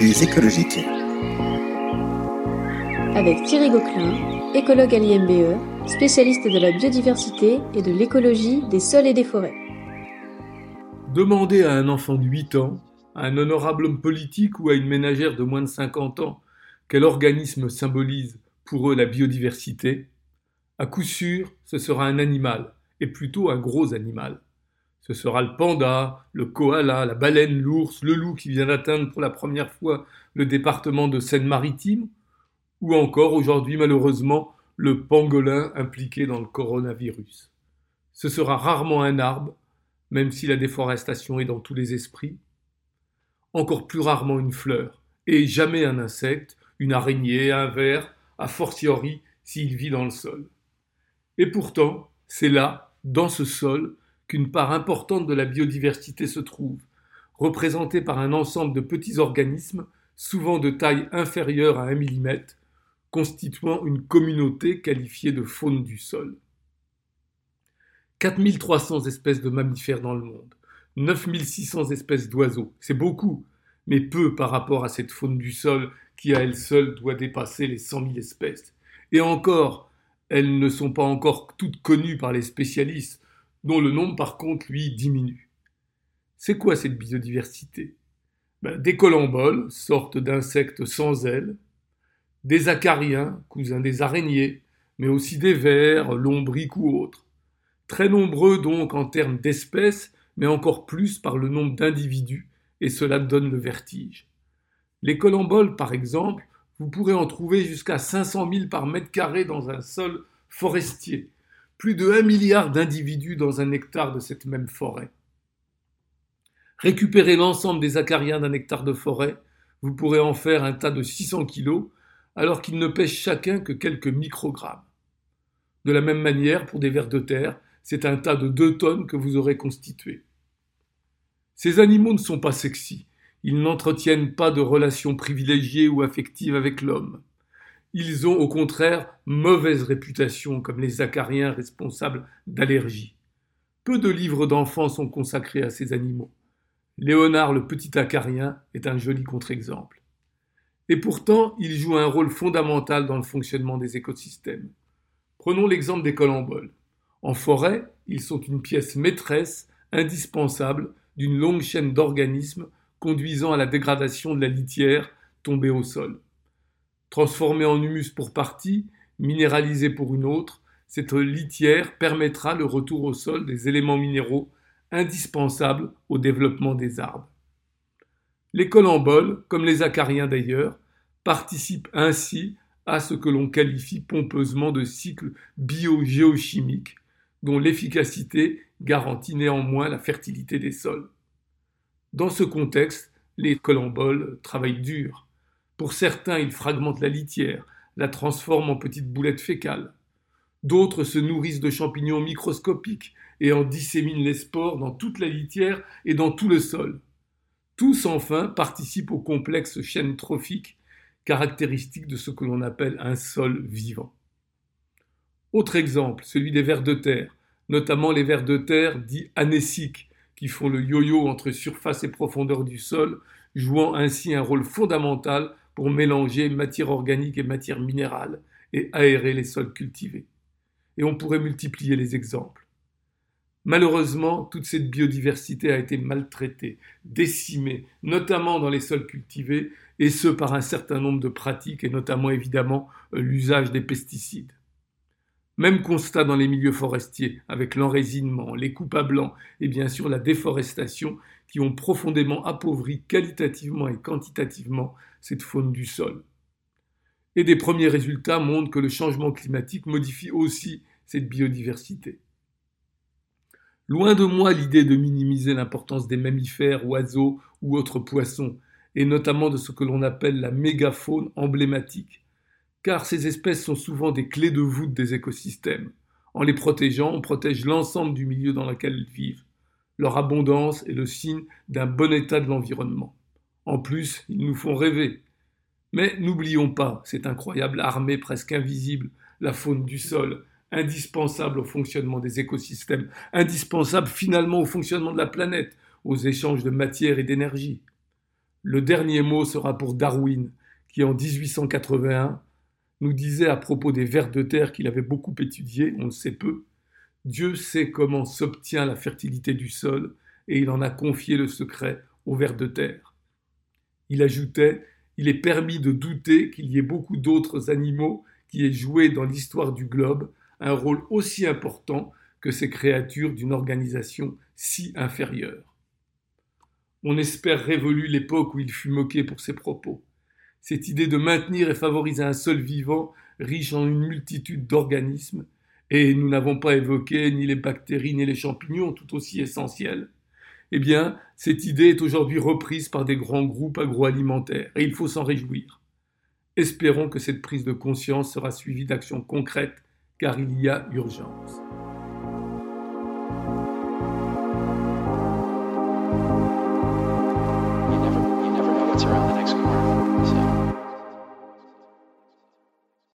Les écologiques. Avec Thierry Gauquelin, écologue à l'IMBE, spécialiste de la biodiversité et de l'écologie des sols et des forêts. Demandez à un enfant de 8 ans, à un honorable homme politique ou à une ménagère de moins de 50 ans quel organisme symbolise pour eux la biodiversité, à coup sûr, ce sera un animal, et plutôt un gros animal. Ce sera le panda, le koala, la baleine, l'ours, le loup qui vient d'atteindre pour la première fois le département de Seine-Maritime, ou encore aujourd'hui malheureusement le pangolin impliqué dans le coronavirus. Ce sera rarement un arbre, même si la déforestation est dans tous les esprits, encore plus rarement une fleur, et jamais un insecte, une araignée, un ver, a fortiori s'il vit dans le sol. Et pourtant, c'est là, dans ce sol, qu'une part importante de la biodiversité se trouve, représentée par un ensemble de petits organismes, souvent de taille inférieure à un millimètre, constituant une communauté qualifiée de faune du sol. 4300 espèces de mammifères dans le monde, 9600 espèces d'oiseaux, c'est beaucoup, mais peu par rapport à cette faune du sol qui à elle seule doit dépasser les 100 000 espèces. Et encore, elles ne sont pas encore toutes connues par les spécialistes, dont le nombre par contre, lui, diminue. C'est quoi cette biodiversité? Ben, Des colamboles, sortes d'insectes sans ailes, des acariens, cousins des araignées, mais aussi des vers, lombriques ou autres. Très nombreux donc en termes d'espèces, mais encore plus par le nombre d'individus, et cela donne le vertige. Les colamboles, par exemple, vous pourrez en trouver jusqu'à 500 000 par mètre carré dans un sol forestier, plus de 1 milliard d'individus dans un hectare de cette même forêt. Récupérez l'ensemble des acariens d'un hectare de forêt, vous pourrez en faire un tas de 600 kilos, alors qu'ils ne pèsent chacun que quelques microgrammes. De la même manière, pour des vers de terre, c'est un tas de 2 tonnes que vous aurez constitué. Ces animaux ne sont pas sexy, ils n'entretiennent pas de relations privilégiées ou affectives avec l'homme. Ils ont au contraire mauvaise réputation comme les acariens responsables d'allergies. Peu de livres d'enfants sont consacrés à ces animaux. Léonard le petit acarien est un joli contre-exemple. Et pourtant, ils jouent un rôle fondamental dans le fonctionnement des écosystèmes. Prenons l'exemple des colamboles. En forêt, ils sont une pièce maîtresse, indispensable, d'une longue chaîne d'organismes conduisant à la dégradation de la litière tombée au sol. Transformée en humus pour partie, minéralisée pour une autre, cette litière permettra le retour au sol des éléments minéraux indispensables au développement des arbres. Les colamboles, comme les acariens d'ailleurs, participent ainsi à ce que l'on qualifie pompeusement de cycle biogéochimique, dont l'efficacité garantit néanmoins la fertilité des sols. Dans ce contexte, les colamboles travaillent dur. Pour certains, ils fragmentent la litière, la transforment en petites boulettes fécales. D'autres se nourrissent de champignons microscopiques et en disséminent les spores dans toute la litière et dans tout le sol. Tous enfin participent au complexe chaîne trophique caractéristique de ce que l'on appelle un sol vivant. Autre exemple, celui des vers de terre, notamment les vers de terre dits anésiques, qui font le yo-yo entre surface et profondeur du sol, jouant ainsi un rôle fondamental pour mélanger matière organique et matière minérale et aérer les sols cultivés. Et on pourrait multiplier les exemples. Malheureusement, toute cette biodiversité a été maltraitée, décimée, notamment dans les sols cultivés, et ce par un certain nombre de pratiques, et notamment évidemment l'usage des pesticides. Même constat dans les milieux forestiers, avec l'enrésinement, les coupes à blanc et bien sûr la déforestation qui ont profondément appauvri qualitativement et quantitativement cette faune du sol. Et des premiers résultats montrent que le changement climatique modifie aussi cette biodiversité. Loin de moi l'idée de minimiser l'importance des mammifères, oiseaux ou autres poissons, et notamment de ce que l'on appelle la mégafaune emblématique, car ces espèces sont souvent des clés de voûte des écosystèmes. En les protégeant, on protège l'ensemble du milieu dans lequel elles vivent. Leur abondance est le signe d'un bon état de l'environnement. En plus, ils nous font rêver. Mais n'oublions pas cette incroyable armée presque invisible, la faune du sol, indispensable au fonctionnement des écosystèmes, indispensable finalement au fonctionnement de la planète, aux échanges de matière et d'énergie. Le dernier mot sera pour Darwin, qui en 1881 nous disait à propos des vers de terre qu'il avait beaucoup étudiés, on le sait peu, Dieu sait comment s'obtient la fertilité du sol, et il en a confié le secret aux vers de terre. Il ajoutait Il est permis de douter qu'il y ait beaucoup d'autres animaux qui aient joué dans l'histoire du globe un rôle aussi important que ces créatures d'une organisation si inférieure. On espère révolu l'époque où il fut moqué pour ses propos. Cette idée de maintenir et favoriser un seul vivant riche en une multitude d'organismes, et nous n'avons pas évoqué ni les bactéries ni les champignons, tout aussi essentiels, eh bien, cette idée est aujourd'hui reprise par des grands groupes agroalimentaires, et il faut s'en réjouir. Espérons que cette prise de conscience sera suivie d'actions concrètes, car il y a urgence.